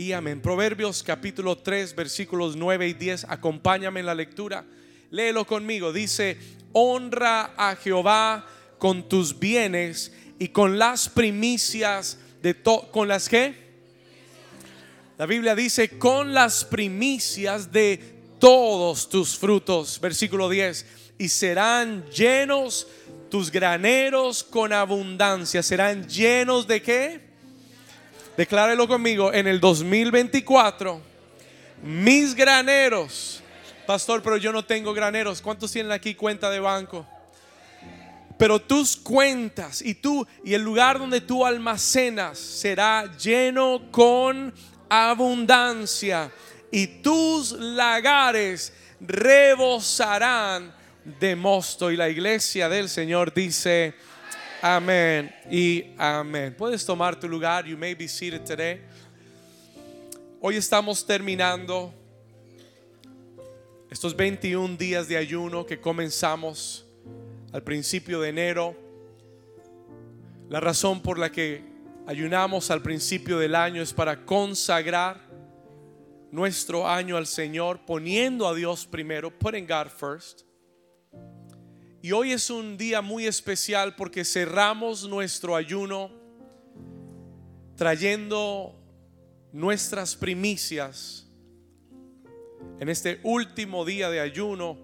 y amén. Proverbios capítulo 3 versículos 9 y 10. Acompáñame en la lectura. Léelo conmigo. Dice, honra a Jehová con tus bienes y con las primicias de todo. ¿Con las que La Biblia dice, con las primicias de todos tus frutos. Versículo 10. Y serán llenos tus graneros con abundancia. ¿Serán llenos de qué? Declárelo conmigo, en el 2024, mis graneros. Pastor, pero yo no tengo graneros. ¿Cuántos tienen aquí cuenta de banco? Pero tus cuentas y tú y el lugar donde tú almacenas será lleno con abundancia y tus lagares rebosarán de mosto. Y la iglesia del Señor dice, amén y amén. Puedes tomar tu lugar, you may be seated today. Hoy estamos terminando estos 21 días de ayuno que comenzamos al principio de enero. La razón por la que ayunamos al principio del año es para consagrar nuestro año al Señor, poniendo a Dios primero, putting God first. Y hoy es un día muy especial porque cerramos nuestro ayuno trayendo nuestras primicias en este último día de ayuno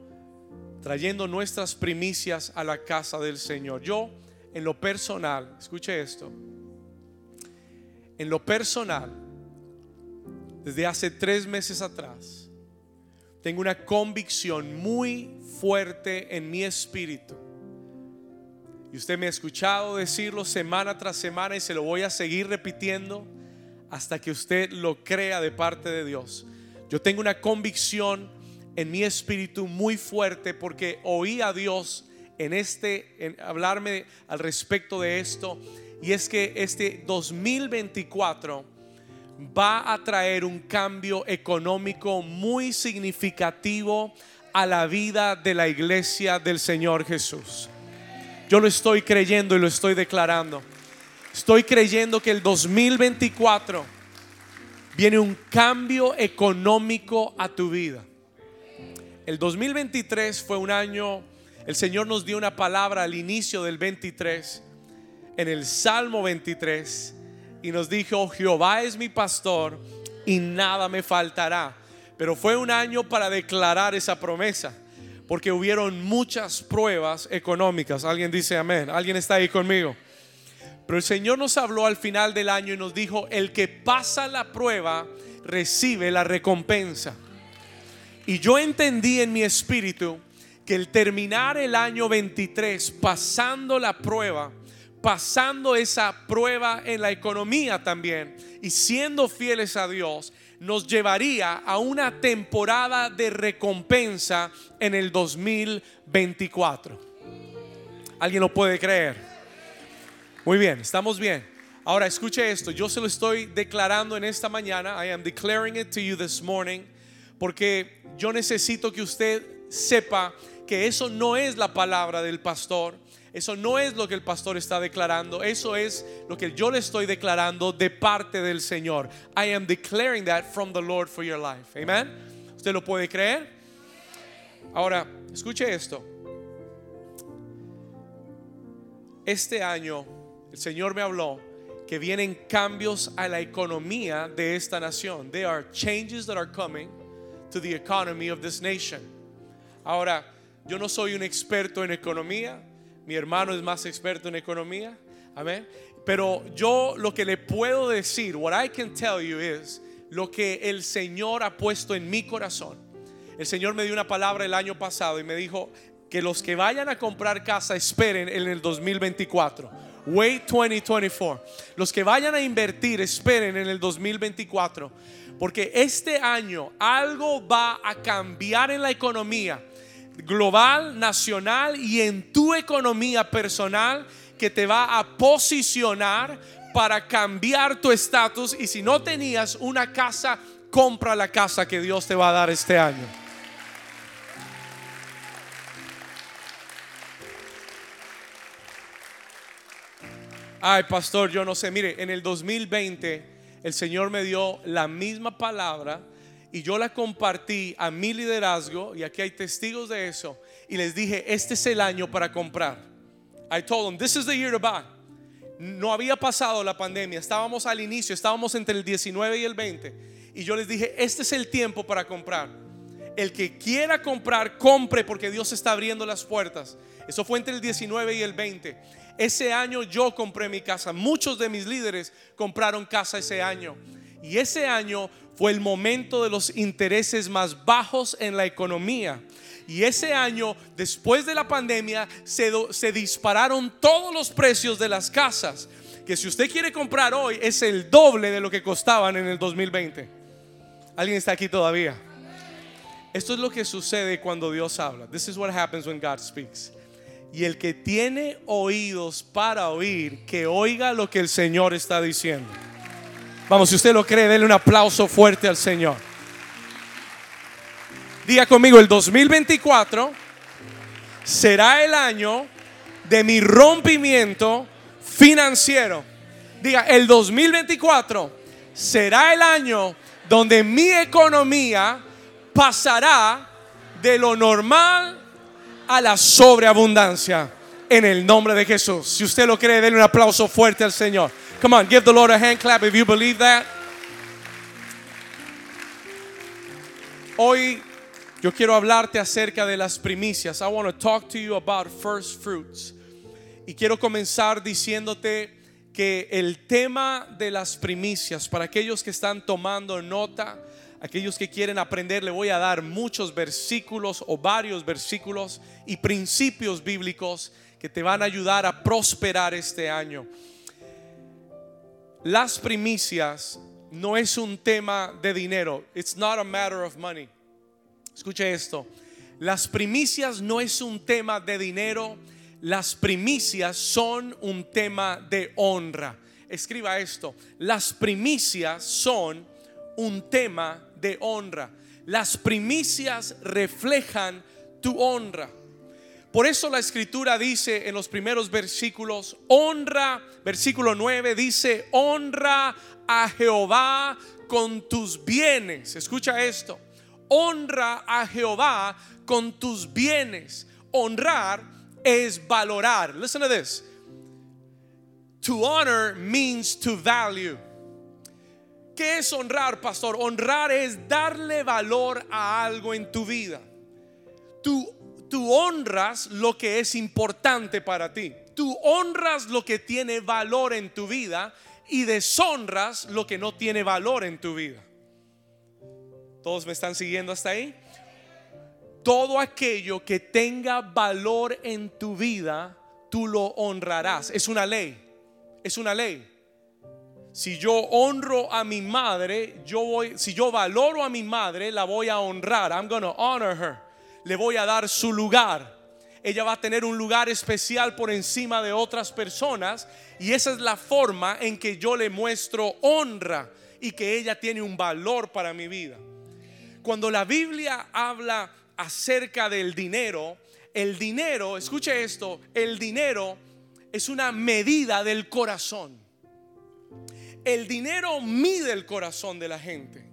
trayendo nuestras primicias a la casa del Señor. Yo, en lo personal, escuche esto, en lo personal, desde hace tres meses atrás, tengo una convicción muy fuerte en mi espíritu. Y usted me ha escuchado decirlo semana tras semana y se lo voy a seguir repitiendo hasta que usted lo crea de parte de Dios. Yo tengo una convicción en mi espíritu muy fuerte porque oí a Dios en este, en hablarme al respecto de esto. Y es que este 2024 va a traer un cambio económico muy significativo a la vida de la iglesia del Señor Jesús. Yo lo estoy creyendo y lo estoy declarando. Estoy creyendo que el 2024 viene un cambio económico a tu vida. El 2023 fue un año, el Señor nos dio una palabra al inicio del 23, en el Salmo 23, y nos dijo, Jehová es mi pastor y nada me faltará. Pero fue un año para declarar esa promesa, porque hubieron muchas pruebas económicas. Alguien dice amén, alguien está ahí conmigo. Pero el Señor nos habló al final del año y nos dijo, el que pasa la prueba recibe la recompensa. Y yo entendí en mi espíritu que el terminar el año 23 pasando la prueba, pasando esa prueba en la economía también y siendo fieles a Dios, nos llevaría a una temporada de recompensa en el 2024. ¿Alguien lo puede creer? Muy bien, estamos bien. Ahora escuche esto, yo se lo estoy declarando en esta mañana. I am declaring it to you this morning porque yo necesito que usted sepa que eso no es la palabra del pastor. Eso no es lo que el pastor está declarando. Eso es lo que yo le estoy declarando de parte del Señor. I am declaring that from the Lord for your life. Amen. ¿Usted lo puede creer? Ahora, escuche esto. Este año el Señor me habló que vienen cambios a la economía de esta nación. There are changes that are coming to the economy of this nation. Ahora, yo no soy un experto en economía, mi hermano es más experto en economía, amén. Pero yo lo que le puedo decir, what I can tell you is lo que el Señor ha puesto en mi corazón. El Señor me dio una palabra el año pasado y me dijo que los que vayan a comprar casa esperen en el 2024. Wait 2024. Los que vayan a invertir esperen en el 2024 porque este año algo va a cambiar en la economía global, nacional y en tu economía personal que te va a posicionar para cambiar tu estatus. Y si no tenías una casa, compra la casa que Dios te va a dar este año. Ay, pastor, yo no sé. Mire, en el 2020 el Señor me dio la misma palabra y yo la compartí a mi liderazgo y aquí hay testigos de eso y les dije, este es el año para comprar. I told them, this is the year to buy. No había pasado la pandemia, estábamos al inicio, estábamos entre el 19 y el 20 y yo les dije, este es el tiempo para comprar. El que quiera comprar, compre porque Dios está abriendo las puertas. Eso fue entre el 19 y el 20. Ese año yo compré mi casa. Muchos de mis líderes compraron casa ese año. Y ese año fue el momento de los intereses más bajos en la economía. Y ese año, después de la pandemia, se, dispararon todos los precios de las casas. Que si usted quiere comprar hoy, es el doble de lo que costaban en el 2020. ¿Alguien está aquí todavía? Esto es lo que sucede cuando Dios habla. This is what happens when God speaks. Y el que tiene oídos para oír, que oiga lo que el Señor está diciendo. Vamos, si usted lo cree, denle un aplauso fuerte al Señor. Diga conmigo, el 2024 será el año de mi rompimiento financiero. Diga, el 2024 será el año donde mi economía pasará de lo normal a la sobreabundancia en el nombre de Jesús. Si usted lo cree, denle un aplauso fuerte al Señor. Come on, give the Lord a hand clap if you believe that. Hoy yo quiero hablarte acerca de las primicias. I want to talk to you about first fruits. Y quiero comenzar diciéndote que el tema de las primicias, para aquellos que están tomando nota, aquellos que quieren aprender, le voy a dar muchos versículos o varios versículos y principios bíblicos que te van a ayudar a prosperar este año. Las primicias no es un tema de dinero. It's not a matter of money. Escuche esto. Las primicias no es un tema de dinero. Las primicias son un tema de honra. Escriba esto. Las primicias son un tema de honra. Las primicias reflejan tu honra. Por eso la escritura dice en los primeros versículos, honra, versículo 9 dice, honra a Jehová con tus bienes. Escucha esto, honra a Jehová con tus bienes. Honrar es valorar. Listen to this. To honor means to value. ¿Qué es honrar, pastor? Honrar es darle valor a algo en tu vida. Tú, tú honras lo que es importante para ti. Tú honras lo que tiene valor en tu vida y deshonras lo que no tiene valor en tu vida. ¿Todos me están siguiendo hasta ahí? Todo aquello que tenga valor en tu vida, tú lo honrarás. Es una ley. Es una ley. Si yo honro a mi madre, yo voy, si yo valoro a mi madre, la voy a honrar. I'm going to honor her. Le voy a dar su lugar. Ella va a tener un lugar especial por encima de otras personas y esa es la forma en que yo le muestro honra y que ella tiene un valor para mi vida. Cuando la Biblia habla acerca del dinero, el dinero, escuche esto, el dinero es una medida del corazón. El dinero mide el corazón de la gente.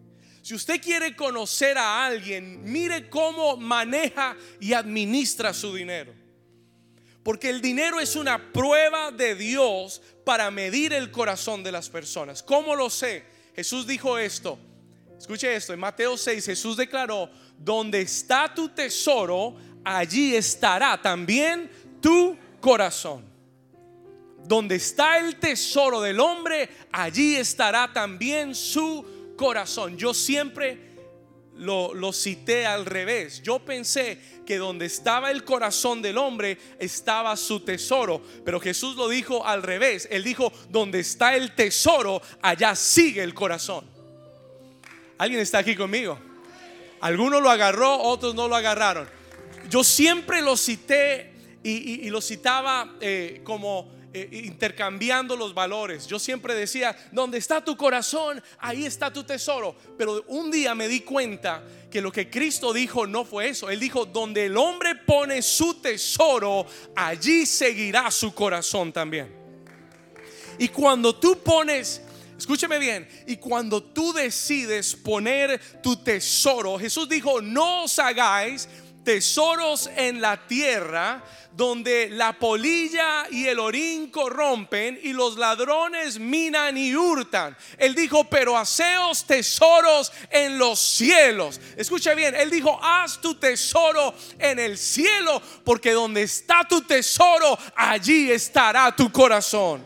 Si usted quiere conocer a alguien, mire cómo maneja y administra su dinero. Porque el dinero es una prueba de Dios para medir el corazón de las personas. ¿Cómo lo sé? Jesús dijo esto. Escuche esto, en Mateo 6 Jesús declaró, donde está tu tesoro, allí estará también tu corazón. Donde está el tesoro del hombre, allí estará también su corazón. Yo siempre lo, cité al revés. Yo pensé que donde estaba el corazón del hombre estaba su tesoro. Pero Jesús lo dijo al revés. Él dijo, donde está el tesoro, allá sigue el corazón. ¿Alguien está aquí conmigo? Algunos lo agarró, otros no lo agarraron. Yo siempre lo cité y, lo citaba eh, como eh, intercambiando los valores. Yo siempre decía, donde está tu corazón, ahí está tu tesoro. Pero un día me di cuenta que lo que Cristo dijo no fue eso. Él dijo, donde el hombre pone su tesoro, allí seguirá su corazón también. Y cuando tú pones Escúcheme bien, y cuando tú decides poner tu tesoro, Jesús dijo, no os hagáis tesoros en la tierra donde la polilla y el orín corrompen y los ladrones minan y hurtan. Él dijo, pero haceos tesoros en los cielos. Escucha bien, él dijo, haz tu tesoro en el cielo, porque donde está tu tesoro, allí estará tu corazón.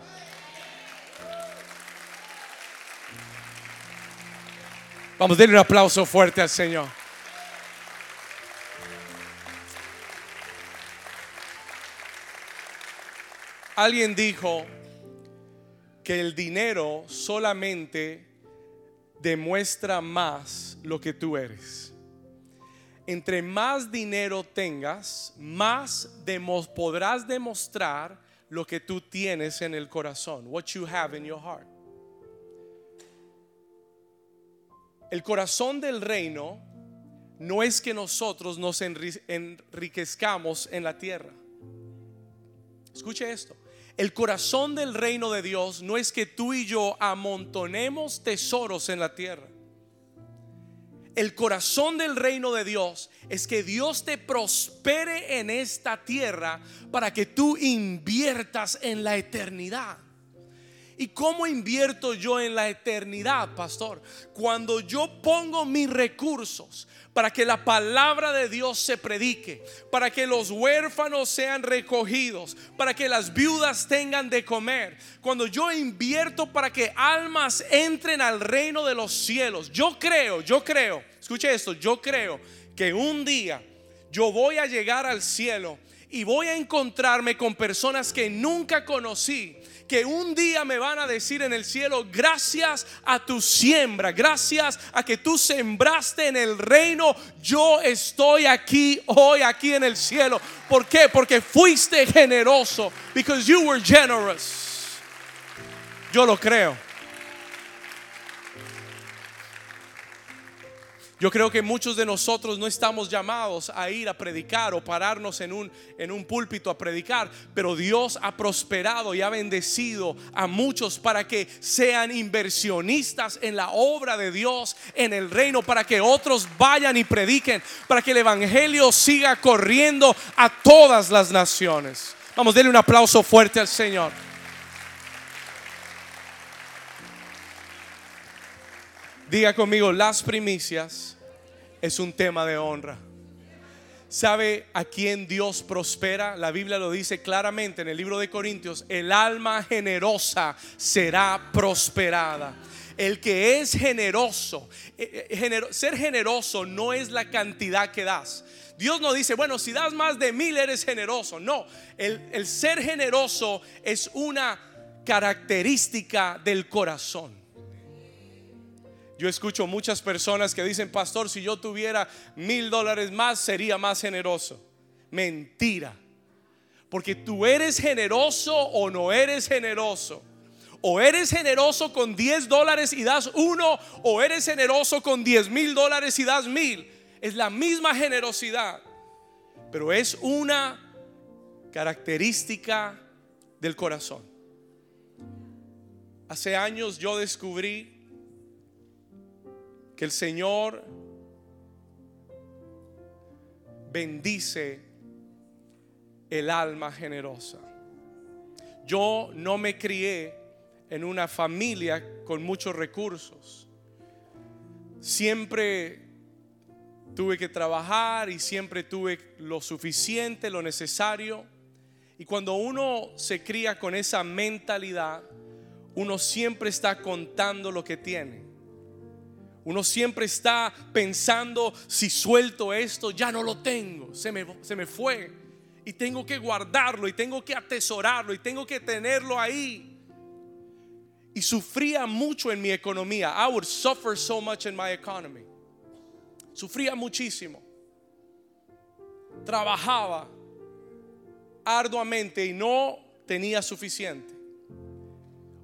Vamos, a darle un aplauso fuerte al Señor. Alguien dijo que el dinero solamente demuestra más lo que tú eres. Entre más dinero tengas, más podrás demostrar lo que tú tienes en el corazón, what you have in your heart. El corazón del reino no es que nosotros nos enriquezcamos en la tierra. Escuche esto. El corazón del reino de Dios no es que tú y yo amontonemos tesoros en la tierra. El corazón del reino de Dios es que Dios te prospere en esta tierra para que tú inviertas en la eternidad. ¿Y cómo invierto yo en la eternidad, pastor? Cuando yo pongo mis recursos para que la palabra de Dios se predique, para que los huérfanos sean recogidos, para que las viudas tengan de comer. Cuando yo invierto para que almas entren al reino de los cielos, yo creo, yo creo, escuche esto, yo creo que un día yo voy a llegar al cielo y voy a encontrarme con personas que nunca conocí que un día me van a decir en el cielo, gracias a tu siembra, gracias a que tú sembraste en el reino, yo estoy aquí hoy, aquí en el cielo. ¿Por qué? Porque fuiste generoso, because you were generous. Yo lo creo. Yo creo que muchos de nosotros no estamos llamados a ir a predicar o pararnos en un, en un púlpito a predicar, pero Dios ha prosperado y ha bendecido a muchos para que sean inversionistas en la obra de Dios, en el reino, para que otros vayan y prediquen, para que el Evangelio siga corriendo a todas las naciones. Vamos, denle un aplauso fuerte al Señor. Diga conmigo, las primicias es un tema de honra. ¿Sabe a quién Dios prospera? La Biblia lo dice claramente en el libro de Corintios, el alma generosa será prosperada. El que es generoso, eh, eh, ser generoso no es la cantidad que das. Dios no dice, bueno, si das más de mil eres generoso. No, el, el ser generoso es una característica del corazón. Yo escucho muchas personas que dicen, pastor, si yo tuviera mil dólares más, sería más generoso. Mentira. Porque tú eres generoso o no eres generoso. O eres generoso con 10 dólares y das uno, o eres generoso con 10 mil dólares y das mil. Es la misma generosidad. Pero es una característica del corazón. Hace años yo descubrí que el Señor bendice el alma generosa. Yo no me crié en una familia con muchos recursos. Siempre tuve que trabajar y siempre tuve lo suficiente, lo necesario. Y cuando uno se cría con esa mentalidad, uno siempre está contando lo que tiene. Uno siempre está pensando, si suelto esto, ya no lo tengo, se me, se me fue. Y tengo que guardarlo y tengo que atesorarlo y tengo que tenerlo ahí. Y sufría mucho en mi economía. I would suffer so much in my economy. Sufría muchísimo. Trabajaba arduamente y no tenía suficiente.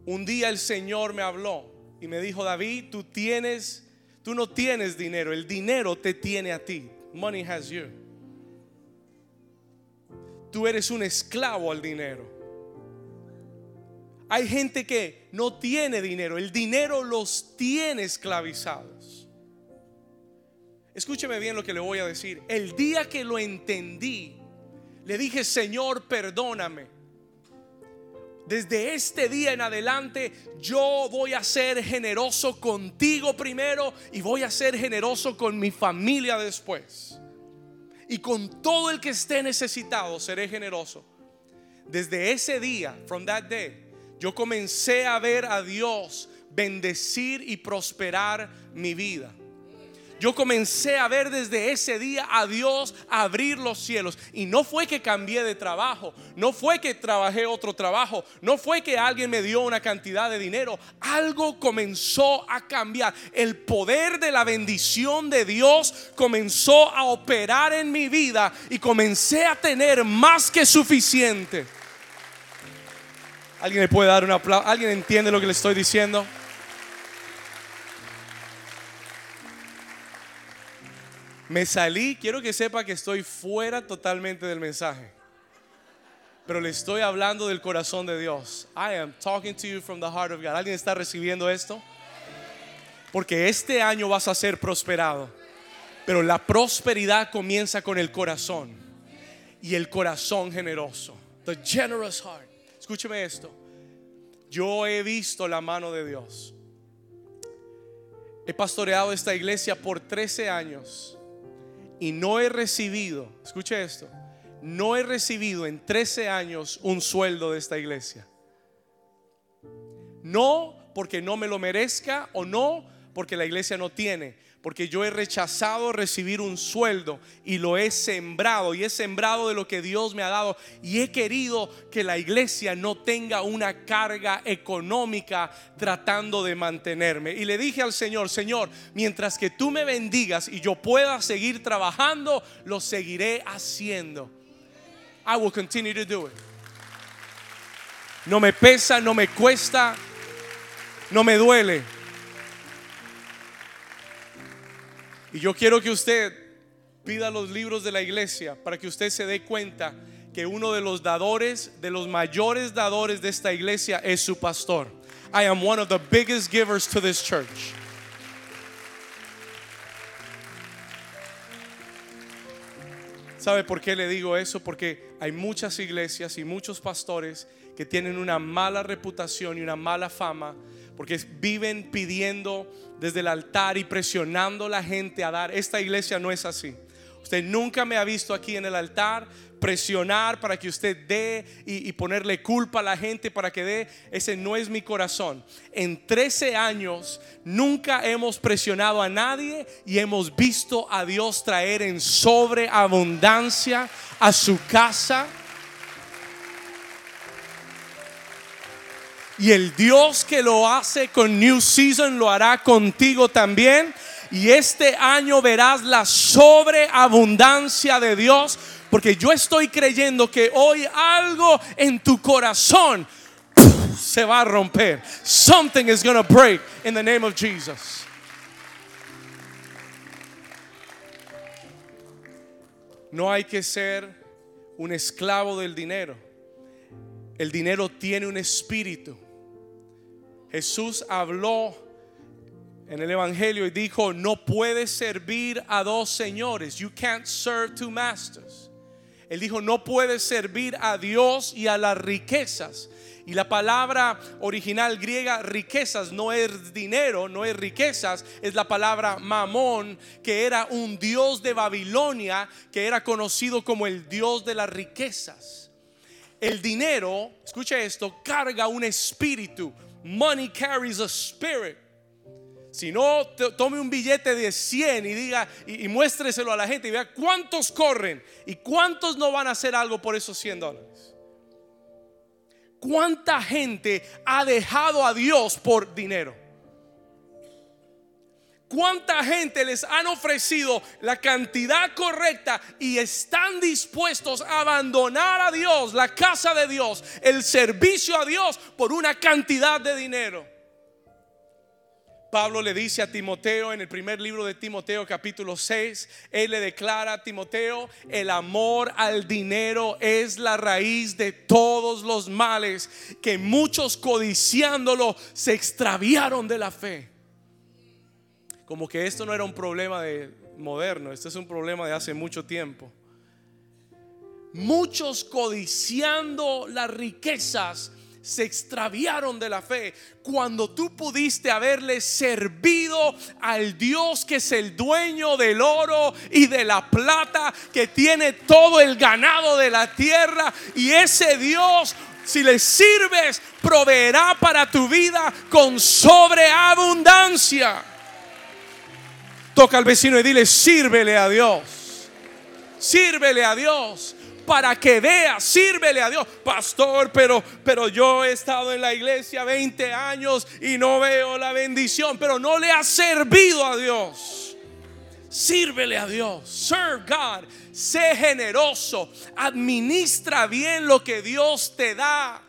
Un día el Señor me habló y me dijo, David, tú tienes Tú no tienes dinero, el dinero te tiene a ti. Money has you. Tú eres un esclavo al dinero. hay gente que no tiene dinero. El dinero los tiene esclavizados. Escúcheme bien lo que le voy a decir. El día que lo entendí, le dije, Señor, perdóname. Desde este día en adelante yo voy a ser generoso contigo primero y voy a ser generoso con mi familia después. Y con todo el que esté necesitado seré generoso. Desde ese día, from that day, yo comencé a ver a Dios bendecir y prosperar mi vida yo comencé a ver desde ese día a Dios abrir los cielos. Y no fue que cambié de trabajo, no fue que trabajé otro trabajo, no fue que alguien me dio una cantidad de dinero. Algo comenzó a cambiar. El poder de la bendición de Dios comenzó a operar en mi vida y comencé a tener más que suficiente. ¿Alguien le puede dar un aplauso? ¿Alguien entiende lo que le estoy diciendo? Me salí, quiero que sepa que estoy fuera totalmente del mensaje. Pero le estoy hablando del corazón de Dios. I am talking to you from the heart of God. ¿Alguien está recibiendo esto? Porque este año vas a ser prosperado. Pero la prosperidad comienza con el corazón. Y el corazón generoso. The generous heart. Escúcheme esto. Yo he visto la mano de Dios. He pastoreado esta iglesia por 13 años y no he recibido, escuche esto, no he recibido en 13 años un sueldo de esta iglesia. No porque no me lo merezca o no porque la iglesia no tiene, porque yo he rechazado recibir un sueldo y lo he sembrado y he sembrado de lo que Dios me ha dado y he querido que la iglesia no tenga una carga económica tratando de mantenerme. Y le dije al Señor, Señor, mientras que tú me bendigas y yo pueda seguir trabajando, lo seguiré haciendo. I will continue to do it. No me pesa, no me cuesta, no me duele Y yo quiero que usted pida los libros de la iglesia para que usted se dé cuenta que uno de los dadores, de los mayores dadores de esta iglesia es su pastor. I am one of the biggest givers to this church. ¿Sabe por qué le digo eso? Porque hay muchas iglesias y muchos pastores que tienen una mala reputación y una mala fama porque viven pidiendo desde el altar y presionando a la gente a dar. Esta iglesia no es así. Usted nunca me ha visto aquí en el altar presionar para que usted dé y, ponerle culpa a la gente para que dé. Ese no es mi corazón. En 13 años nunca hemos presionado a nadie y hemos visto a Dios traer en sobreabundancia a su casa Y el Dios que lo hace con New Season lo hará contigo también. Y este año verás la sobreabundancia de Dios. Porque yo estoy creyendo que hoy algo en tu corazón se va a romper. Something is going to break in the name of Jesus. No hay que ser un esclavo del dinero. El dinero tiene un espíritu. Jesús habló en el Evangelio y dijo, no puedes servir a dos señores. You can't serve two masters. Él dijo, no puedes servir a Dios y a las riquezas. Y la palabra original griega riquezas no es dinero, no es riquezas, es la palabra mamón, que era un dios de Babilonia, que era conocido como el dios de las riquezas. El dinero, escucha esto, carga un espíritu, Money carries a spirit. Si no, tome un billete de 100 y diga y, muéstreselo a la gente y vea cuántos corren y cuántos no van a hacer algo por esos 100 dólares. ¿Cuánta gente ha dejado a Dios por dinero? ¿Cuánta gente les han ofrecido la cantidad correcta y están dispuestos a abandonar a Dios, la casa de Dios, el servicio a Dios por una cantidad de dinero? Pablo le dice a Timoteo en el primer libro de Timoteo capítulo 6, él le declara a Timoteo, el amor al dinero es la raíz de todos los males, que muchos codiciándolo se extraviaron de la fe. Como que esto no era un problema de moderno, esto es un problema de hace mucho tiempo. Muchos codiciando las riquezas se extraviaron de la fe cuando tú pudiste haberle servido al Dios que es el dueño del oro y de la plata, que tiene todo el ganado de la tierra y ese Dios si le sirves, proveerá para tu vida con sobreabundancia. Toca al vecino y dile, sírvele a Dios. Sírvele a Dios para que vea, sírvele a Dios. Pastor, pero, pero yo he estado en la iglesia 20 años y no veo la bendición, pero no le ha servido a Dios. Sírvele a Dios. Serve God. Sé generoso. Administra bien lo que Dios te da.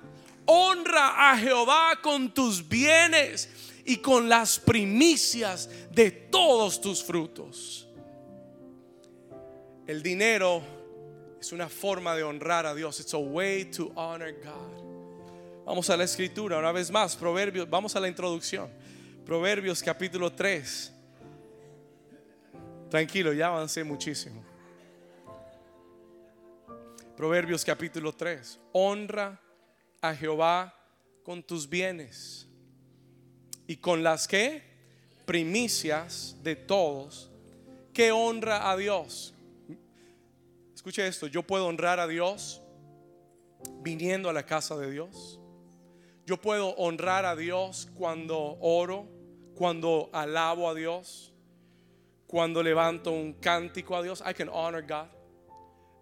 Honra a Jehová con tus bienes y con las primicias de todos tus frutos. El dinero es una forma de honrar a Dios. It's a way to honor God. Vamos a la escritura una vez más, Proverbios, vamos a la introducción. Proverbios capítulo 3. Tranquilo, ya avancé muchísimo. Proverbios capítulo 3. Honra a Jehová con tus bienes y con las que primicias de todos que honra a Dios. Escuche esto, yo puedo honrar a Dios viniendo a la casa de Dios. Yo puedo honrar a Dios cuando oro, cuando alabo a Dios, cuando levanto un cántico a Dios. I can honor God.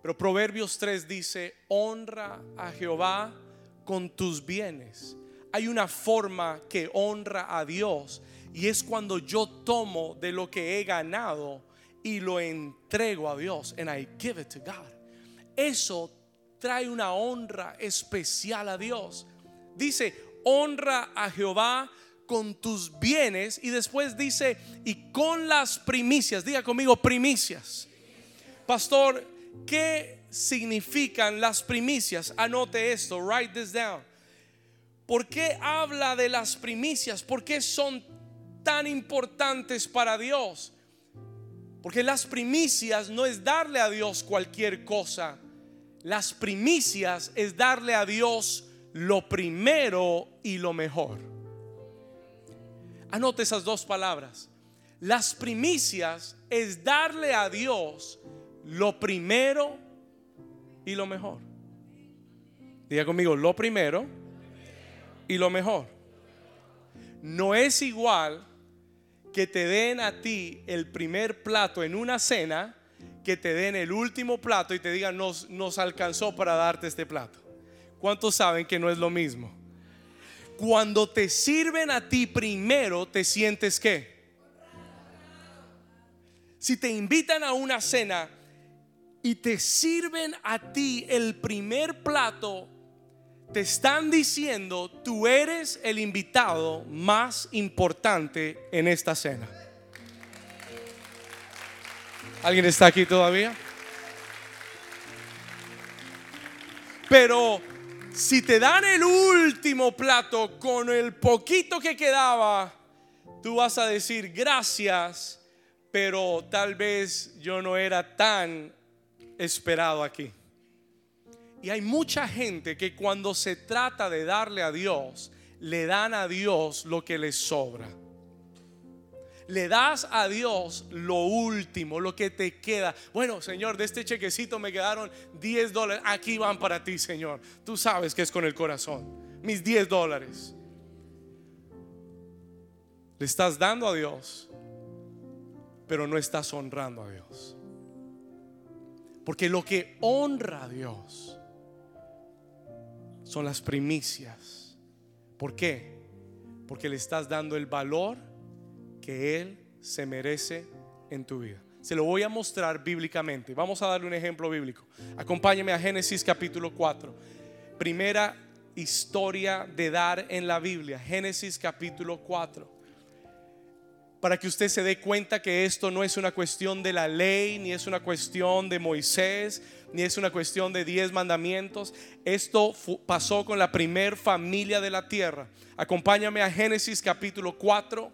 Pero Proverbios 3 dice, honra a Jehová con tus bienes. Hay una forma que honra a Dios y es cuando yo tomo de lo que he ganado y lo entrego a Dios and I give it to God. Eso trae una honra especial a Dios. Dice, honra a Jehová con tus bienes y después dice, y con las primicias, diga conmigo primicias. Pastor, ¿qué significan las primicias? Anote esto, write this down. ¿Por qué habla de las primicias? ¿Por qué son tan importantes para Dios? Porque las primicias no es darle a Dios cualquier cosa. Las primicias es darle a Dios lo primero y lo mejor. Anote esas dos palabras. Las primicias es darle a Dios lo primero y lo mejor. Diga conmigo, lo primero y lo mejor. No es igual que te den a ti el primer plato en una cena, que te den el último plato y te digan, nos, nos alcanzó para darte este plato. ¿Cuántos saben que no es lo mismo? Cuando te sirven a ti primero, te sientes que si te invitan a una cena y te sirven a ti el primer plato, te están diciendo, tú eres el invitado más importante en esta cena. ¿Alguien está aquí todavía? Pero si te dan el último plato con el poquito que quedaba, tú vas a decir gracias, pero tal vez yo no era tan esperado aquí. Y hay mucha gente que cuando se trata de darle a Dios, le dan a Dios lo que les sobra. Le das a Dios lo último, lo que te queda. Bueno, Señor, de este chequecito me quedaron 10 dólares. Aquí van para ti, Señor. Tú sabes que es con el corazón. Mis 10 dólares. Le estás dando a Dios, pero no estás honrando a Dios. Porque lo que honra a Dios son las primicias. ¿Por qué? Porque le estás dando el valor que Él se merece en tu vida. Se lo voy a mostrar bíblicamente. Vamos a darle un ejemplo bíblico. Acompáñeme a Génesis capítulo 4. Primera historia de dar en la Biblia. Génesis capítulo 4. Para que usted se dé cuenta que esto no es una cuestión de la ley, ni es una cuestión de Moisés, ni es una cuestión de diez mandamientos. Esto pasó con la primer familia de la tierra. Acompáñame a Génesis capítulo 4,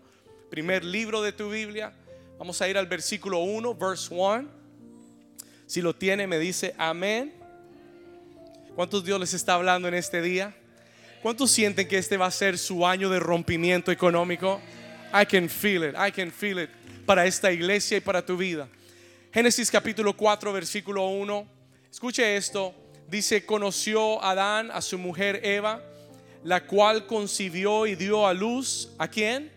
primer libro de tu Biblia. Vamos a ir al versículo 1, verse 1. Si lo tiene, me dice amén. ¿Cuántos Dios les está hablando en este día? ¿Cuántos sienten que este va a ser su año de rompimiento económico? I can feel it, I can feel it para esta iglesia y para tu vida. Génesis capítulo 4, versículo 1. Escuche esto. Dice, conoció Adán a su mujer Eva, la cual concibió y dio a luz. ¿A quién?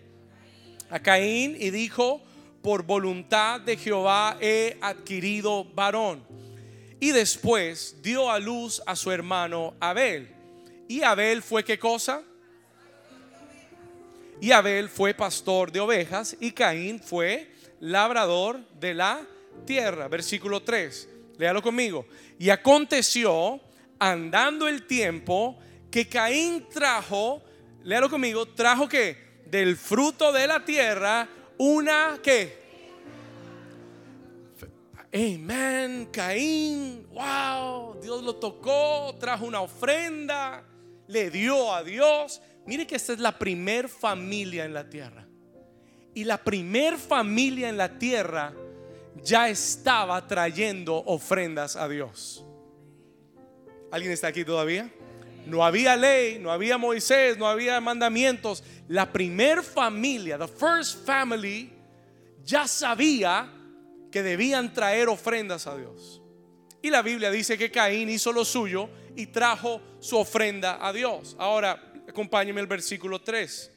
A Caín y dijo, por voluntad de Jehová he adquirido varón. Y después dio a luz a su hermano Abel. ¿Y Abel fue qué cosa? Y Abel fue pastor de ovejas y Caín fue labrador de la tierra. Versículo 3. Léalo conmigo. Y aconteció, andando el tiempo, que Caín trajo, léalo conmigo, trajo que del fruto de la tierra una que Amén, Caín, wow, Dios lo tocó, trajo una ofrenda, le dio a Dios Mire que esta es la primer familia en la tierra. Y la primer familia en la tierra ya estaba trayendo ofrendas a Dios. ¿Alguien está aquí todavía? No había ley, no había Moisés, no había mandamientos. La primer familia, the first family, ya sabía que debían traer ofrendas a Dios. Y la Biblia dice que Caín hizo lo suyo y trajo su ofrenda a Dios. Ahora, Acompáñeme el versículo 3.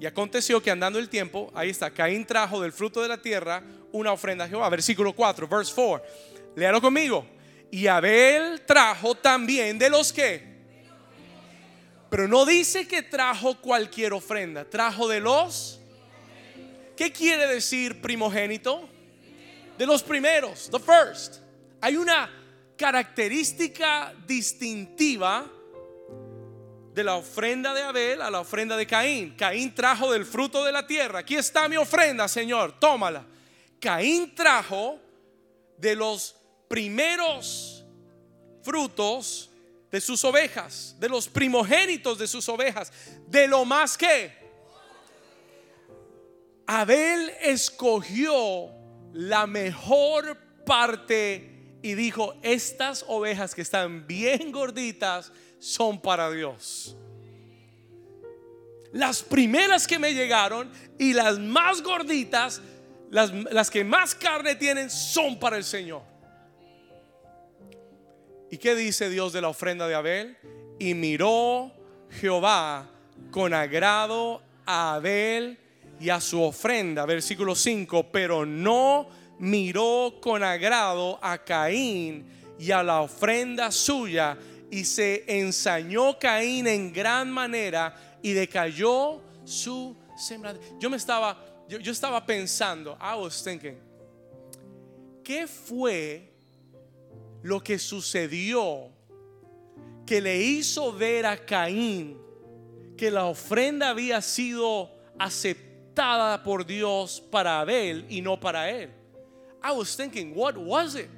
Y aconteció que andando el tiempo, ahí está, Caín trajo del fruto de la tierra una ofrenda a Jehová. Versículo 4, verse 4. Léalo conmigo. Y Abel trajo también de los que. Pero no dice que trajo cualquier ofrenda, trajo de los. ¿Qué quiere decir primogénito? De los primeros, the first. Hay una característica distintiva de la ofrenda de Abel a la ofrenda de Caín. Caín trajo del fruto de la tierra. Aquí está mi ofrenda, Señor, tómala. Caín trajo de los primeros frutos de sus ovejas, de los primogénitos de sus ovejas, de lo más que Abel escogió la mejor parte y dijo, estas ovejas que están bien gorditas, son para Dios. Las primeras que me llegaron y las más gorditas, las, las que más carne tienen, son para el Señor. ¿Y qué dice Dios de la ofrenda de Abel? Y miró Jehová con agrado a Abel y a su ofrenda. Versículo 5, pero no miró con agrado a Caín y a la ofrenda suya y se ensañó Caín en gran manera y decayó su sembradura. Yo me estaba, yo, estaba pensando, I was thinking, ¿qué fue lo que sucedió que le hizo ver a Caín que la ofrenda había sido aceptada por Dios para Abel y no para él? I was thinking, what was it?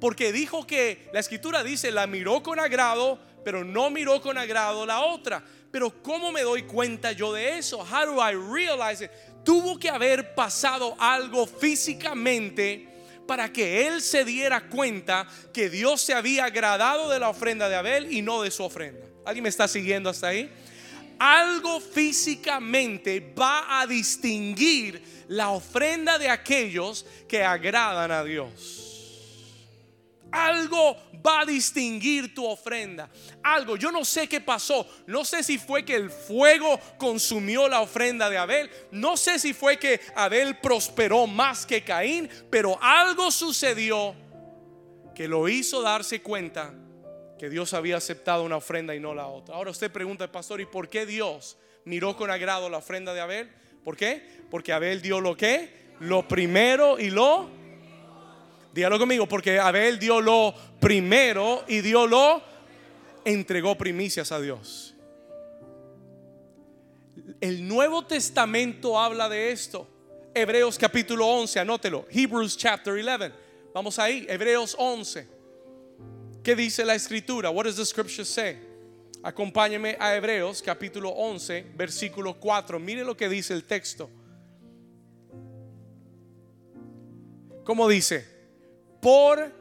Porque dijo que la escritura dice, la miró con agrado, pero no miró con agrado la otra. Pero ¿cómo me doy cuenta yo de eso? How do I realize it? Tuvo que haber pasado algo físicamente para que él se diera cuenta que Dios se había agradado de la ofrenda de Abel y no de su ofrenda. ¿Alguien me está siguiendo hasta ahí? Algo físicamente va a distinguir la ofrenda de aquellos que agradan a Dios. Algo va a distinguir tu ofrenda. Algo, yo no sé qué pasó. No sé si fue que el fuego consumió la ofrenda de Abel. No sé si fue que Abel prosperó más que Caín. Pero algo sucedió que lo hizo darse cuenta que Dios había aceptado una ofrenda y no la otra. Ahora usted pregunta, pastor, ¿y por qué Dios miró con agrado la ofrenda de Abel? ¿Por qué? Porque Abel dio lo que, lo primero y lo Dígalo conmigo, porque Abel dio lo primero y dio lo, entregó primicias a Dios. El Nuevo Testamento habla de esto. Hebreos capítulo 11, anótelo. Hebrews chapter 11. Vamos ahí, Hebreos 11. ¿Qué dice la escritura? What does the scripture say? Acompáñeme a Hebreos capítulo 11, versículo 4. Mire lo que dice el texto. ¿Cómo dice? Por,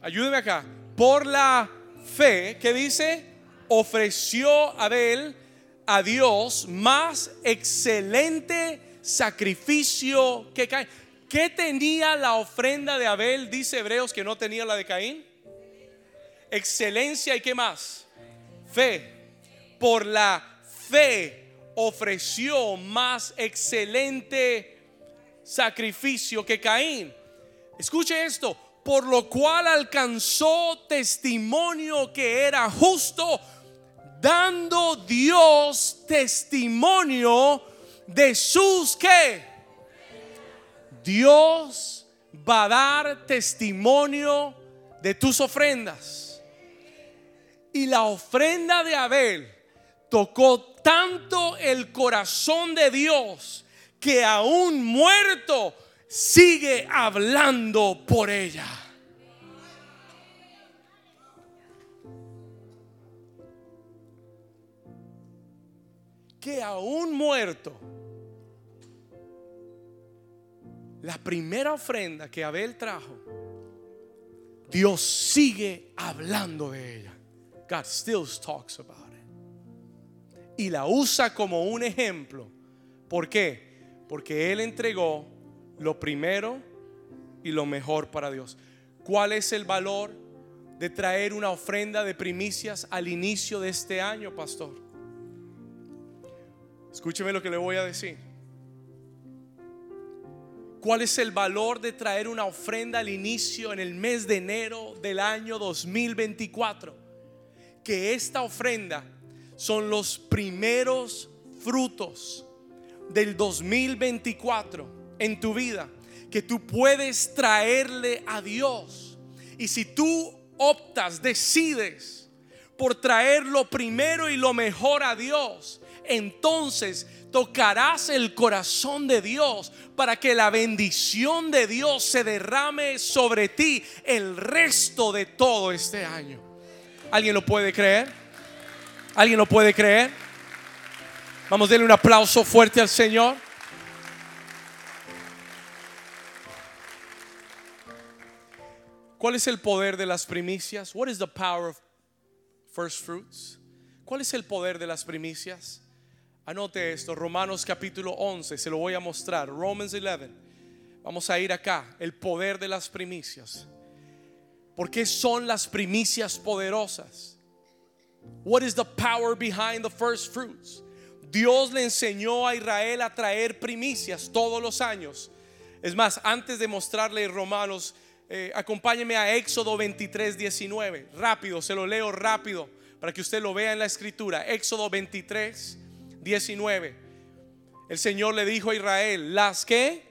ayúdeme acá, por la fe, ¿qué dice? Ofreció Abel a Dios más excelente sacrificio que Caín. ¿Qué tenía la ofrenda de Abel? Dice Hebreos que no tenía la de Caín. Excelencia y qué más? Fe. Por la fe ofreció más excelente sacrificio que Caín. Escuche esto, por lo cual alcanzó testimonio que era justo, dando Dios testimonio de sus que Dios va a dar testimonio de tus ofrendas. Y la ofrenda de Abel tocó tanto el corazón de Dios que aún muerto sigue hablando por ella. Que aún muerto, la primera ofrenda que Abel trajo, Dios sigue hablando de ella. God still talks about it. Y la usa como un ejemplo. ¿Por qué? Porque Él entregó lo primero y lo mejor para Dios. ¿Cuál es el valor de traer una ofrenda de primicias al inicio de este año, pastor? Escúcheme lo que le voy a decir. ¿Cuál es el valor de traer una ofrenda al inicio en el mes de enero del año 2024? Que esta ofrenda son los primeros frutos del 2024 en tu vida que tú puedes traerle a Dios. Y si tú optas, decides por traer lo primero y lo mejor a Dios, entonces tocarás el corazón de Dios para que la bendición de Dios se derrame sobre ti el resto de todo este año. ¿Alguien lo puede creer? ¿Alguien lo puede creer? Vamos a darle un aplauso fuerte al Señor. ¿Cuál es el poder de las primicias? What is the power of first fruits? ¿Cuál es el poder de las primicias? Anote esto, Romanos capítulo 11, se lo voy a mostrar, Romans 11. Vamos a ir acá, el poder de las primicias. ¿Por qué son las primicias poderosas? What is the power behind the first fruits? Dios le enseñó a Israel a traer primicias todos los años. Es más, antes de mostrarle Romanos eh, acompáñeme a Éxodo 23, 19. Rápido, se lo leo rápido para que usted lo vea en la escritura. Éxodo 23, 19. El Señor le dijo a Israel, las que,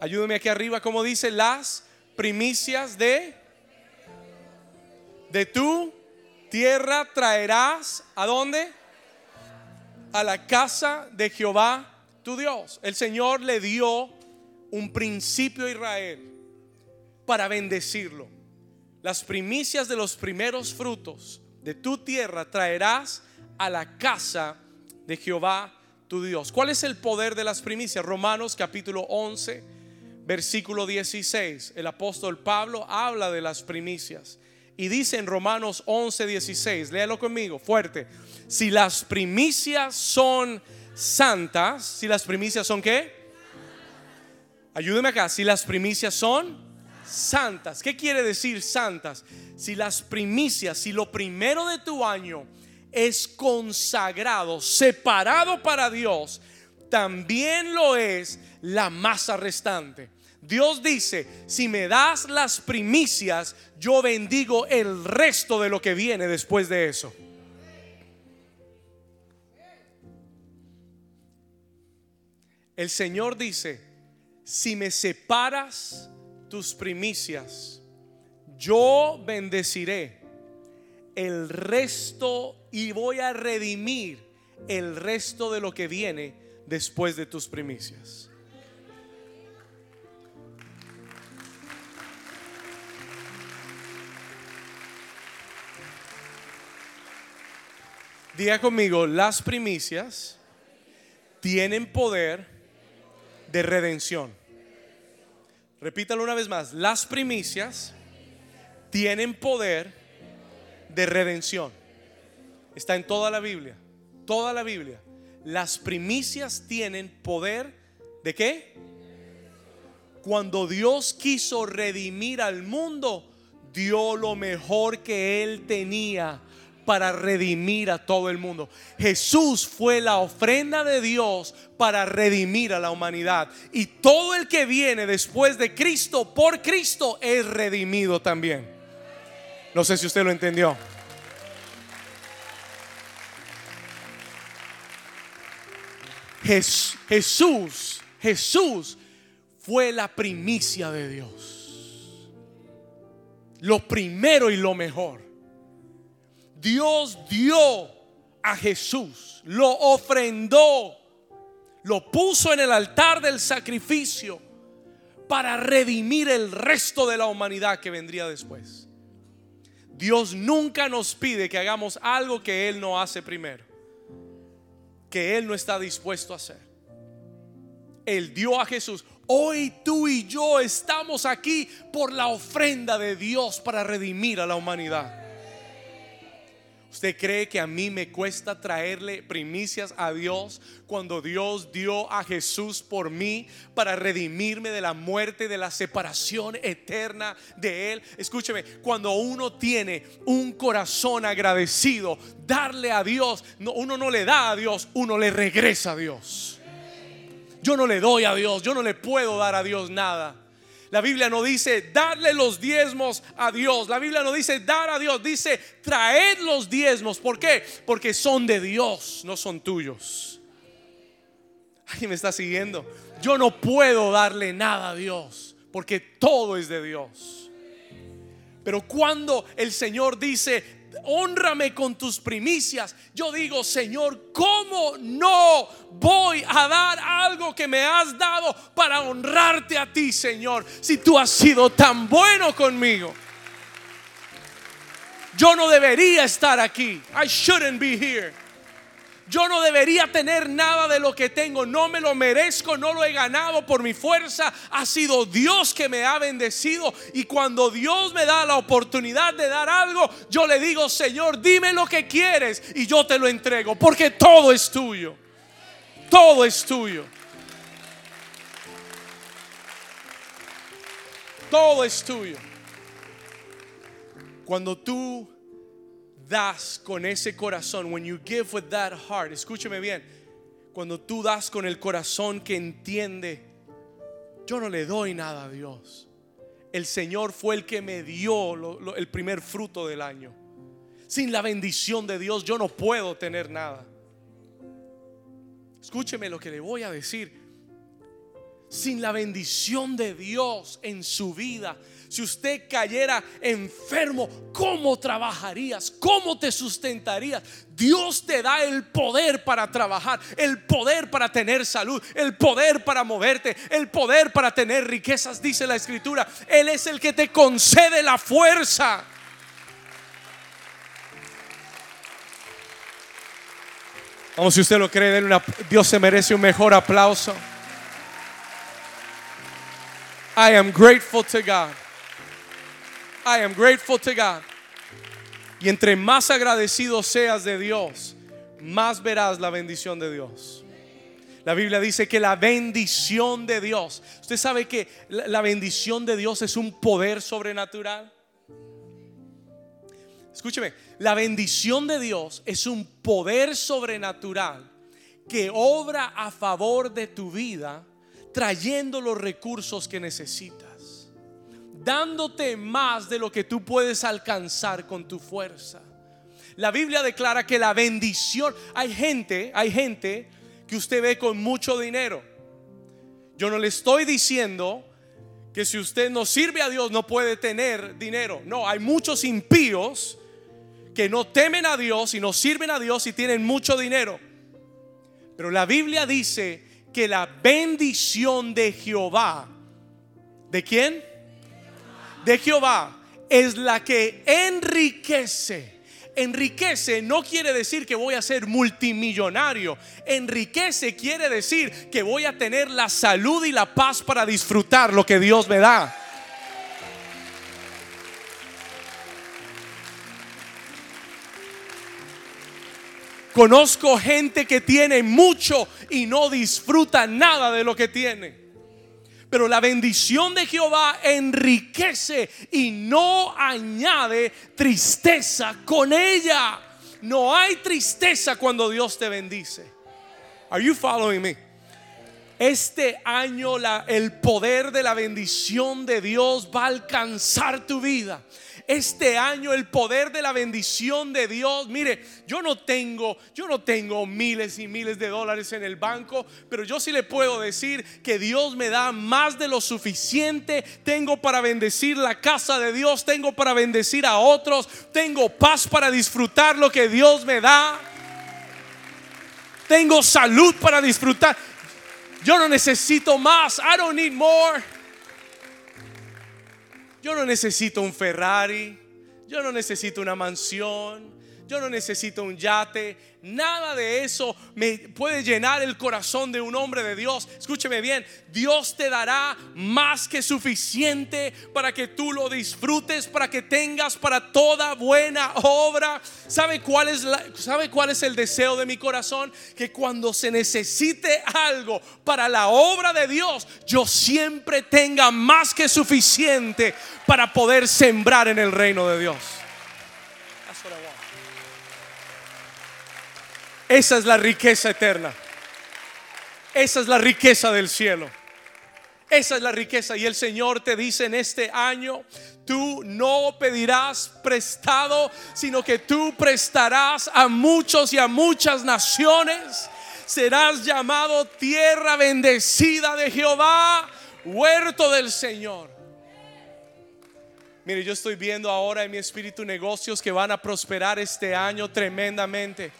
ayúdeme aquí arriba, como dice, las primicias de, de tu tierra traerás, ¿a dónde? A la casa de Jehová tu Dios. El Señor le dio un principio a Israel para bendecirlo. Las primicias de los primeros frutos de tu tierra traerás a la casa de Jehová tu Dios. ¿Cuál es el poder de las primicias? Romanos capítulo 11, versículo 16. El apóstol Pablo habla de las primicias. Y dice en Romanos 11, 16, léalo conmigo, fuerte. Si las primicias son santas, si las primicias son qué? Ayúdeme acá, si las primicias son santas, ¿qué quiere decir santas? Si las primicias, si lo primero de tu año es consagrado, separado para Dios, también lo es la masa restante. Dios dice, si me das las primicias, yo bendigo el resto de lo que viene después de eso. El Señor dice, si me separas tus primicias, yo bendeciré el resto y voy a redimir el resto de lo que viene después de tus primicias. Diga conmigo, las primicias tienen poder de redención. Repítalo una vez más, las primicias tienen poder de redención. Está en toda la Biblia, toda la Biblia. Las primicias tienen poder de qué? Cuando Dios quiso redimir al mundo, dio lo mejor que Él tenía para redimir a todo el mundo. Jesús fue la ofrenda de Dios para redimir a la humanidad. Y todo el que viene después de Cristo, por Cristo, es redimido también. No sé si usted lo entendió. Jesús, Jesús fue la primicia de Dios. Lo primero y lo mejor. Dios dio a Jesús, lo ofrendó, lo puso en el altar del sacrificio para redimir el resto de la humanidad que vendría después. Dios nunca nos pide que hagamos algo que Él no hace primero, que Él no está dispuesto a hacer. Él dio a Jesús. Hoy tú y yo estamos aquí por la ofrenda de Dios para redimir a la humanidad. ¿Usted cree que a mí me cuesta traerle primicias a Dios cuando Dios dio a Jesús por mí para redimirme de la muerte, de la separación eterna de Él? Escúcheme, cuando uno tiene un corazón agradecido, darle a Dios, uno no le da a Dios, uno le regresa a Dios. Yo no le doy a Dios, yo no le puedo dar a Dios nada. La Biblia no dice darle los diezmos a Dios. La Biblia no dice dar a Dios. Dice traer los diezmos. ¿Por qué? Porque son de Dios, no son tuyos. Alguien me está siguiendo. Yo no puedo darle nada a Dios. Porque todo es de Dios. Pero cuando el Señor dice, honrame con tus primicias. Yo digo, Señor, ¿cómo no voy a dar algo que me has dado para honrarte a ti, Señor? Si tú has sido tan bueno conmigo. Yo no debería estar aquí. I shouldn't be here. Yo no debería tener nada de lo que tengo. No me lo merezco, no lo he ganado por mi fuerza. Ha sido Dios que me ha bendecido. Y cuando Dios me da la oportunidad de dar algo, yo le digo, Señor, dime lo que quieres y yo te lo entrego. Porque todo es tuyo. Todo es tuyo. Todo es tuyo. Cuando tú das con ese corazón, when you give with that heart, escúcheme bien, cuando tú das con el corazón que entiende, yo no le doy nada a Dios. El Señor fue el que me dio el primer fruto del año. Sin la bendición de Dios yo no puedo tener nada. Escúcheme lo que le voy a decir. Sin la bendición de Dios en su vida, si usted cayera enfermo, ¿cómo trabajarías? ¿Cómo te sustentarías? Dios te da el poder para trabajar, el poder para tener salud, el poder para moverte, el poder para tener riquezas, dice la escritura. Él es el que te concede la fuerza. Vamos, si usted lo cree, Dios se merece un mejor aplauso. I am grateful to God. I am grateful to God. Y entre más agradecido seas de Dios, más verás la bendición de Dios. La Biblia dice que la bendición de Dios, usted sabe que la bendición de Dios es un poder sobrenatural. Escúcheme, la bendición de Dios es un poder sobrenatural que obra a favor de tu vida, trayendo los recursos que necesitas dándote más de lo que tú puedes alcanzar con tu fuerza. La Biblia declara que la bendición, hay gente, hay gente que usted ve con mucho dinero. Yo no le estoy diciendo que si usted no sirve a Dios no puede tener dinero. No, hay muchos impíos que no temen a Dios y no sirven a Dios y tienen mucho dinero. Pero la Biblia dice que la bendición de Jehová, ¿de quién? De Jehová es la que enriquece. Enriquece no quiere decir que voy a ser multimillonario. Enriquece quiere decir que voy a tener la salud y la paz para disfrutar lo que Dios me da. Conozco gente que tiene mucho y no disfruta nada de lo que tiene. Pero la bendición de Jehová enriquece y no añade tristeza con ella. No hay tristeza cuando Dios te bendice. Are you following me? Este año la, el poder de la bendición de Dios va a alcanzar tu vida este año el poder de la bendición de Dios. Mire, yo no tengo, yo no tengo miles y miles de dólares en el banco, pero yo sí le puedo decir que Dios me da más de lo suficiente. Tengo para bendecir la casa de Dios, tengo para bendecir a otros, tengo paz para disfrutar lo que Dios me da. Tengo salud para disfrutar. Yo no necesito más. I don't need more. Yo no necesito un Ferrari, yo no necesito una mansión, yo no necesito un yate, nada de eso me puede llenar el corazón de un hombre de Dios. Escúcheme bien, Dios te dará más que suficiente para que tú lo disfrutes, para que tengas para toda buena obra. ¿Sabe cuál es sabe cuál es el deseo de mi corazón? Que cuando se necesite algo para la obra de Dios, yo siempre tenga más que suficiente para poder sembrar en el reino de Dios. Esa es la riqueza eterna. Esa es la riqueza del cielo. Esa es la riqueza. Y el Señor te dice en este año, tú no pedirás prestado, sino que tú prestarás a muchos y a muchas naciones. Serás llamado tierra bendecida de Jehová, huerto del Señor. Mire, yo estoy viendo ahora en mi espíritu negocios que van a prosperar este año tremendamente.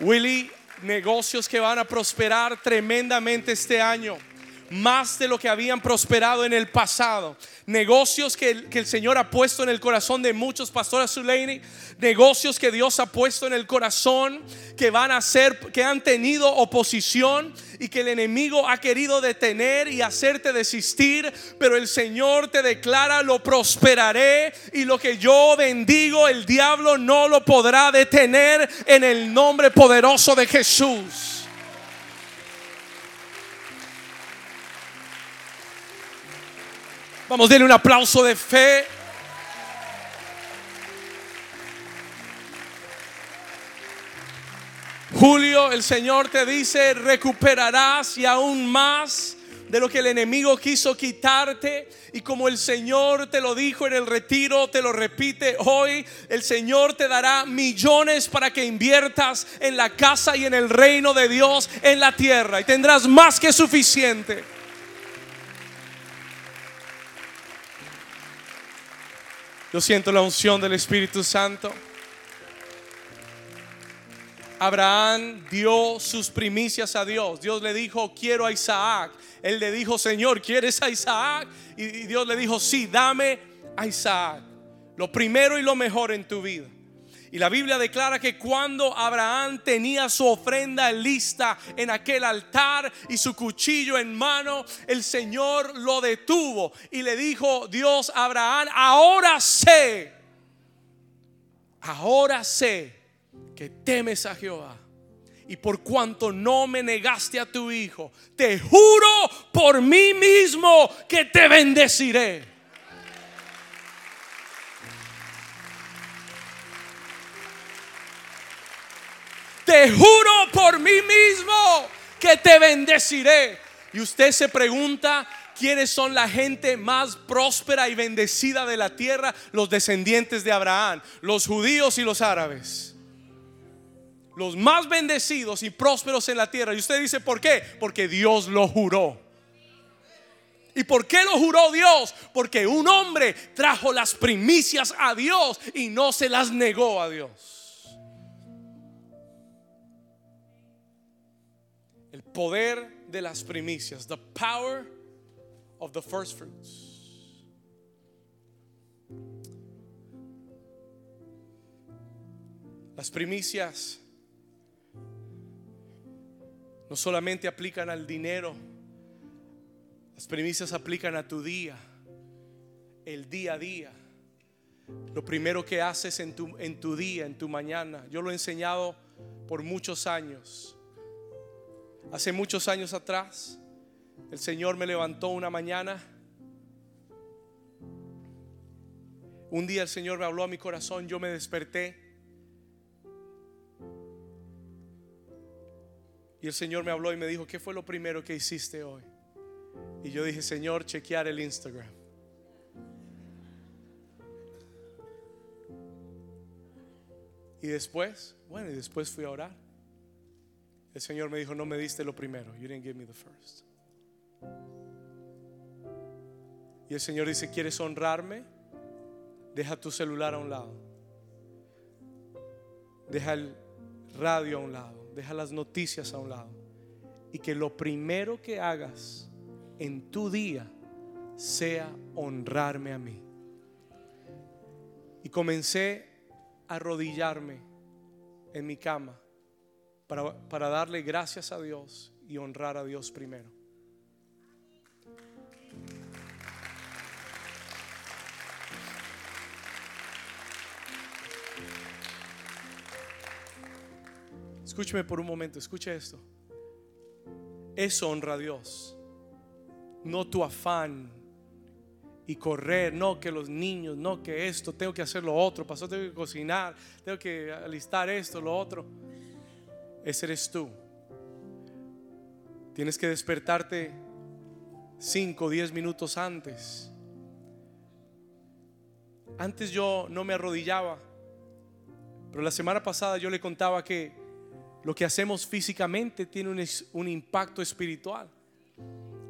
Willy, negocios que van a prosperar tremendamente este año más de lo que habían prosperado en el pasado. Negocios que el, que el Señor ha puesto en el corazón de muchos pastores Zuleini. Negocios que Dios ha puesto en el corazón que van a ser, que han tenido oposición y que el enemigo ha querido detener y hacerte desistir. Pero el Señor te declara, lo prosperaré y lo que yo bendigo, el diablo no lo podrá detener en el nombre poderoso de Jesús. Vamos, denle un aplauso de fe. Julio, el Señor te dice, recuperarás y aún más de lo que el enemigo quiso quitarte. Y como el Señor te lo dijo en el retiro, te lo repite hoy, el Señor te dará millones para que inviertas en la casa y en el reino de Dios en la tierra. Y tendrás más que suficiente. Yo siento la unción del Espíritu Santo. Abraham dio sus primicias a Dios. Dios le dijo, quiero a Isaac. Él le dijo, Señor, ¿quieres a Isaac? Y Dios le dijo, sí, dame a Isaac. Lo primero y lo mejor en tu vida. Y la Biblia declara que cuando Abraham tenía su ofrenda lista en aquel altar y su cuchillo en mano, el Señor lo detuvo y le dijo Dios a Abraham, ahora sé, ahora sé que temes a Jehová. Y por cuanto no me negaste a tu hijo, te juro por mí mismo que te bendeciré. Te juro por mí mismo que te bendeciré. Y usted se pregunta, ¿quiénes son la gente más próspera y bendecida de la tierra? Los descendientes de Abraham, los judíos y los árabes. Los más bendecidos y prósperos en la tierra. Y usted dice, ¿por qué? Porque Dios lo juró. ¿Y por qué lo juró Dios? Porque un hombre trajo las primicias a Dios y no se las negó a Dios. Poder de las primicias. The power of the first fruits. Las primicias no solamente aplican al dinero, las primicias aplican a tu día, el día a día. Lo primero que haces en tu, en tu día, en tu mañana. Yo lo he enseñado por muchos años. Hace muchos años atrás, el Señor me levantó una mañana. Un día el Señor me habló a mi corazón, yo me desperté. Y el Señor me habló y me dijo, ¿qué fue lo primero que hiciste hoy? Y yo dije, Señor, chequear el Instagram. Y después, bueno, y después fui a orar. El Señor me dijo, no me diste lo primero. You didn't give me the first. Y el Señor dice, ¿quieres honrarme? Deja tu celular a un lado. Deja el radio a un lado. Deja las noticias a un lado. Y que lo primero que hagas en tu día sea honrarme a mí. Y comencé a arrodillarme en mi cama para, para darle gracias a Dios y honrar a Dios primero. Escúcheme por un momento, escuche esto. Eso honra a Dios. No tu afán y correr, no que los niños, no que esto, tengo que hacer lo otro, pasó, tengo que cocinar, tengo que alistar esto, lo otro. Ese eres tú. Tienes que despertarte 5 o 10 minutos antes. Antes yo no me arrodillaba, pero la semana pasada yo le contaba que lo que hacemos físicamente tiene un, un, impacto espiritual.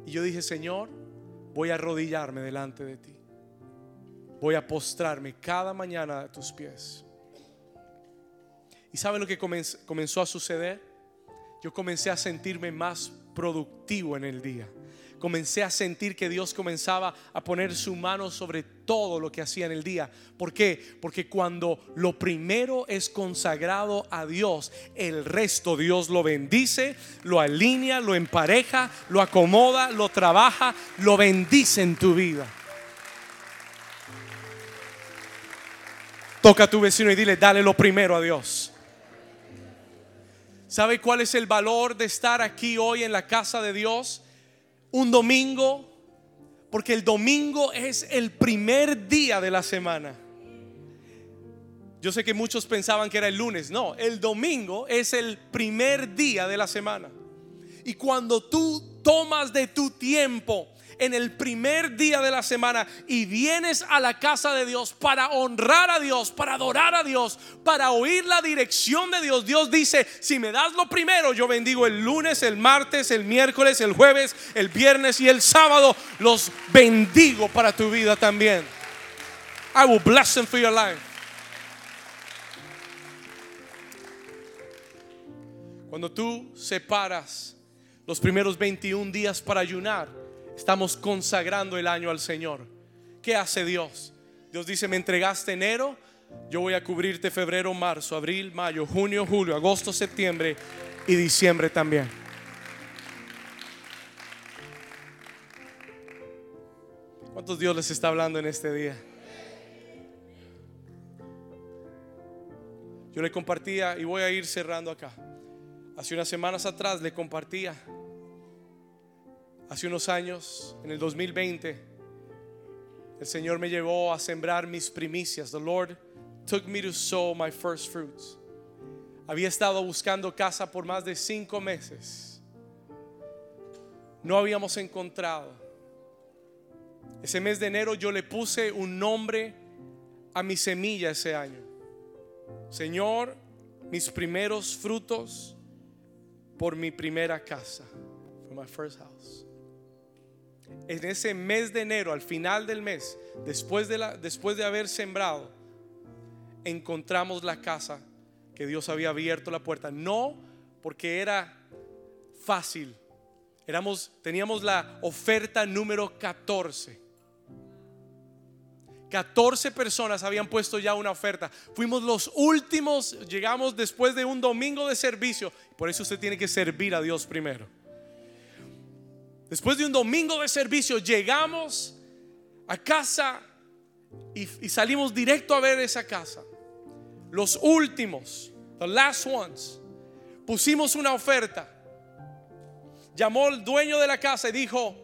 Y yo dije, Señor, voy a arrodillarme delante de ti. Voy a postrarme cada mañana a tus pies. ¿Y sabe lo que comenzó a suceder? Yo comencé a sentirme más productivo en el día comencé a sentir que Dios comenzaba a poner su mano sobre todo lo que hacía en el día. ¿Por qué? Porque cuando lo primero es consagrado a Dios, el resto Dios lo bendice, lo alinea, lo empareja, lo acomoda, lo trabaja, lo bendice en tu vida. Toca a tu vecino y dile, dale lo primero a Dios. ¿Sabe cuál es el valor de estar aquí hoy en la casa de Dios? un domingo, porque el domingo es el primer día de la semana. Yo sé que muchos pensaban que era el lunes, no, el domingo es el primer día de la semana. Y cuando tú tomas de tu tiempo en el primer día de la semana y vienes a la casa de Dios para honrar a Dios, para adorar a Dios, para oír la dirección de Dios, Dios dice, si me das lo primero, yo bendigo el lunes, el martes, el miércoles, el jueves, el viernes y el sábado, los bendigo para tu vida también. I will bless them for your life. Cuando tú separas los primeros 21 días para ayunar, Estamos consagrando el año al Señor. ¿Qué hace Dios? Dios dice, me entregaste enero, yo voy a cubrirte febrero, marzo, abril, mayo, junio, julio, agosto, septiembre y diciembre también. ¿Cuántos Dios les está hablando en este día? Yo le compartía y voy a ir cerrando acá. Hace unas semanas atrás le compartía Hace unos años, en el 2020, el Señor me llevó a sembrar mis primicias. The Lord took me to sow my first fruits. Había estado buscando casa por más de cinco meses. No habíamos encontrado. Ese mes de enero yo le puse un nombre a mi semilla ese año. Señor, mis primeros frutos por mi primera casa. For my first house en ese mes de enero, al final del mes, después de, después de haber sembrado, encontramos la casa que Dios había abierto la puerta. No porque era fácil. Éramos, teníamos la oferta número 14. 14 personas habían puesto ya una oferta. Fuimos los últimos, llegamos después de un domingo de servicio. Por eso usted tiene que servir a Dios primero. Después de un domingo de servicio, llegamos a casa y, salimos directo a ver esa casa. Los últimos, the last ones, pusimos una oferta llamó el dueño de la casa y dijo,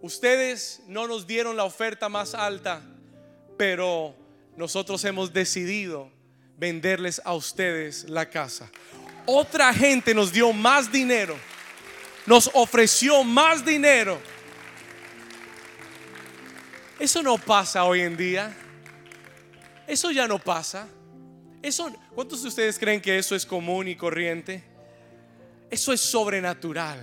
ustedes no nos dieron la oferta más alta, pero nosotros hemos decidido venderles a ustedes la casa. Otra gente nos dio más dinero, nos ofreció más dinero. Eso no pasa hoy en día. Eso ya no pasa. Eso, ¿cuántos de ustedes creen que eso es común y corriente? Eso es sobrenatural.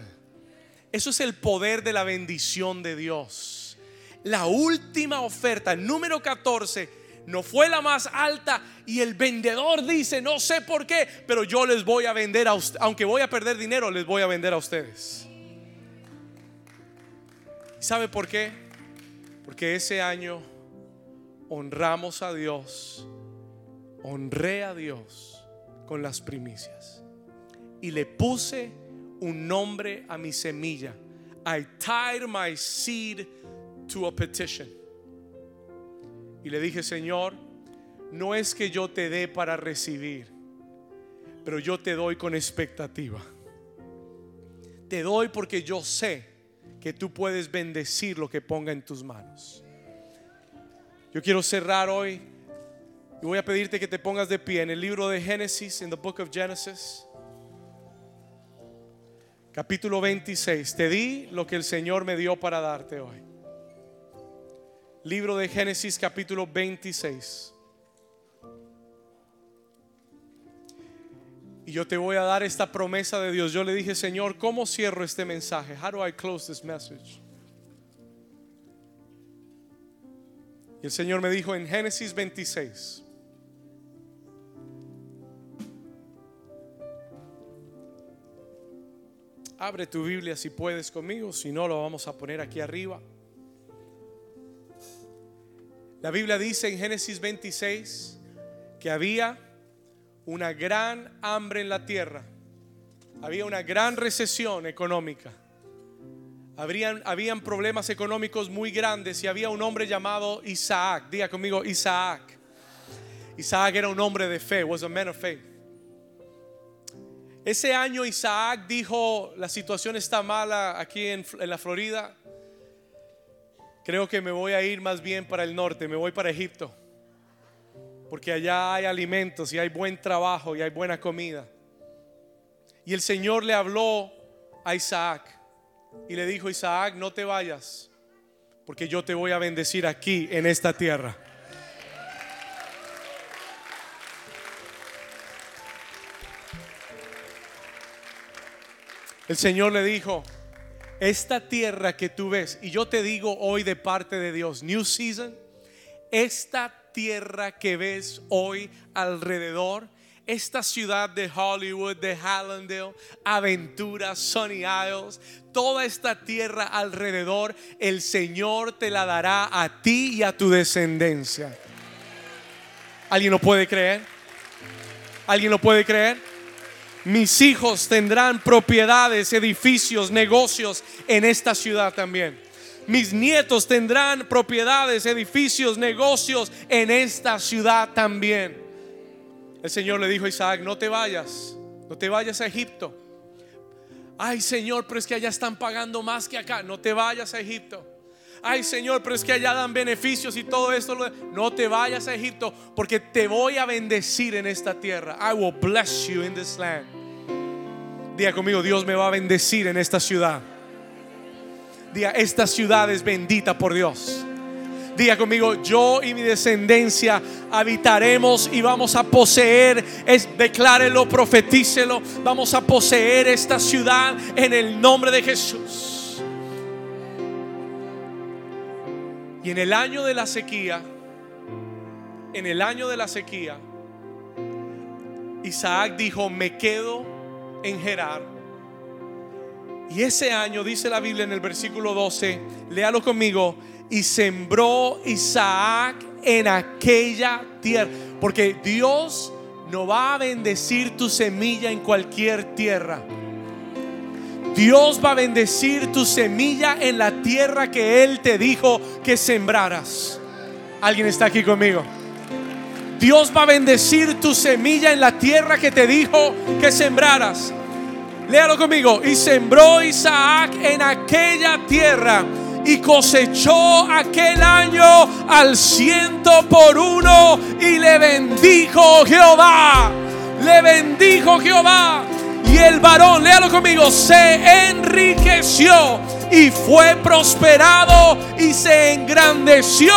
Eso es el poder de la bendición de Dios. La última oferta, número 14, no fue la más alta y el vendedor dice, no sé por qué, pero yo les voy a vender a ustedes, aunque voy a perder dinero, les voy a vender a ustedes. ¿Sabe por qué? Porque ese año honramos a Dios, honré a Dios con las primicias y le puse un nombre a mi semilla. I tied my seed to a petition. Y le dije, Señor, no es que yo te dé para recibir, pero yo te doy con expectativa. Te doy porque yo sé que tú puedes bendecir lo que ponga en tus manos. Yo quiero cerrar hoy y voy a pedirte que te pongas de pie en el libro de Génesis, en the book of Genesis capítulo 26. Te di lo que el Señor me dio para darte hoy. Libro de Génesis capítulo 26. Y yo te voy a dar esta promesa de Dios. Yo le dije, Señor, ¿cómo cierro este mensaje? How do I close this message? Y el Señor me dijo en Génesis 26. Abre tu Biblia si puedes conmigo, si no lo vamos a poner aquí arriba. La Biblia dice en Génesis 26 que había una gran hambre en la tierra, había una gran recesión económica, habrían, habían problemas económicos muy grandes y había un hombre llamado Isaac, diga conmigo Isaac. Isaac era un hombre de fe, was a man of faith. Ese año Isaac dijo, la situación está mala aquí en, la Florida. Creo que me voy a ir más bien para el norte, me voy para Egipto. Porque allá hay alimentos y hay buen trabajo y hay buena comida. Y el Señor le habló a Isaac y le dijo, Isaac, no te vayas, porque yo te voy a bendecir aquí en esta tierra. El Señor le dijo, esta tierra que tú ves, y yo te digo hoy de parte de Dios, New Season, esta tierra que ves hoy alrededor, esta ciudad de Hollywood, de Hallandale, Aventura, Sunny Isles, toda esta tierra alrededor, el Señor te la dará a ti y a tu descendencia. ¿Alguien lo puede creer? ¿Alguien lo puede creer? Mis hijos tendrán propiedades, edificios, negocios en esta ciudad también. Mis nietos tendrán propiedades, edificios, negocios en esta ciudad también. El Señor le dijo a Isaac, no te vayas, no te vayas a Egipto. Ay Señor, pero es que allá están pagando más que acá. No te vayas a Egipto. Ay Señor, pero es que allá dan beneficios y todo esto. No te vayas a Egipto porque te voy a bendecir en esta tierra. I will bless you in this land. Diga conmigo, Dios me va a bendecir en esta ciudad. Diga, esta ciudad es bendita por Dios. Diga conmigo, yo y mi descendencia habitaremos y vamos a poseer, es, declárelo, profetícelo, vamos a poseer esta ciudad en el nombre de Jesús. Y en el año de la sequía, en el año de la sequía, Isaac dijo, me quedo en Gerar. Y ese año, dice la Biblia en el versículo 12, léalo conmigo, y sembró Isaac en aquella tierra. Porque Dios no va a bendecir tu semilla en cualquier tierra. Dios va a bendecir tu semilla en la tierra que Él te dijo que sembraras. ¿Alguien está aquí conmigo? Dios va a bendecir tu semilla en la tierra que te dijo que sembraras. Léalo conmigo. Y sembró Isaac en aquella tierra y cosechó aquel año al ciento por uno y le bendijo Jehová. Le bendijo Jehová. Y el varón, léalo conmigo, se enriqueció y fue prosperado y se engrandeció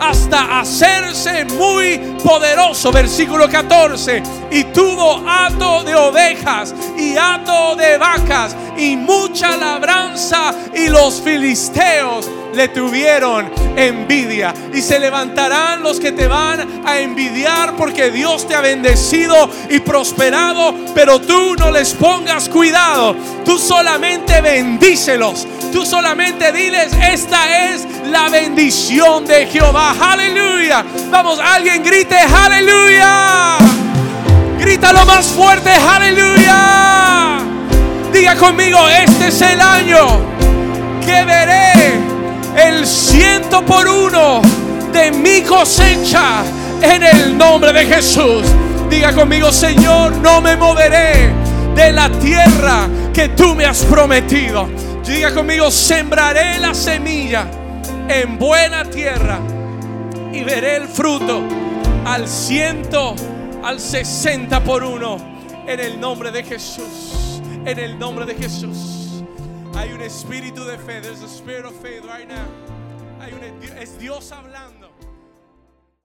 hasta hacerse muy poderoso. Versículo 14. Y tuvo hato de ovejas y hato de vacas y mucha labranza y los filisteos le tuvieron envidia. Y se levantarán los que te van a envidiar porque Dios te ha bendecido y prosperado, pero tú no les pongas cuidado. Tú solamente bendícelos. Tú solamente diles, esta es la bendición de Jehová. Aleluya. Vamos, alguien grite, aleluya. Grítalo más fuerte, aleluya. Diga conmigo, este es el año que veré el ciento por uno de mi cosecha en el nombre de Jesús. Diga conmigo, Señor, no me moveré de la tierra que tú me has prometido. Diga conmigo, sembraré la semilla en buena tierra y veré el fruto al ciento, al sesenta por uno en el nombre de Jesús en el nombre de Jesús. Hay un espíritu de fe. There's a spirit of faith right now. Hay un, es Dios hablando.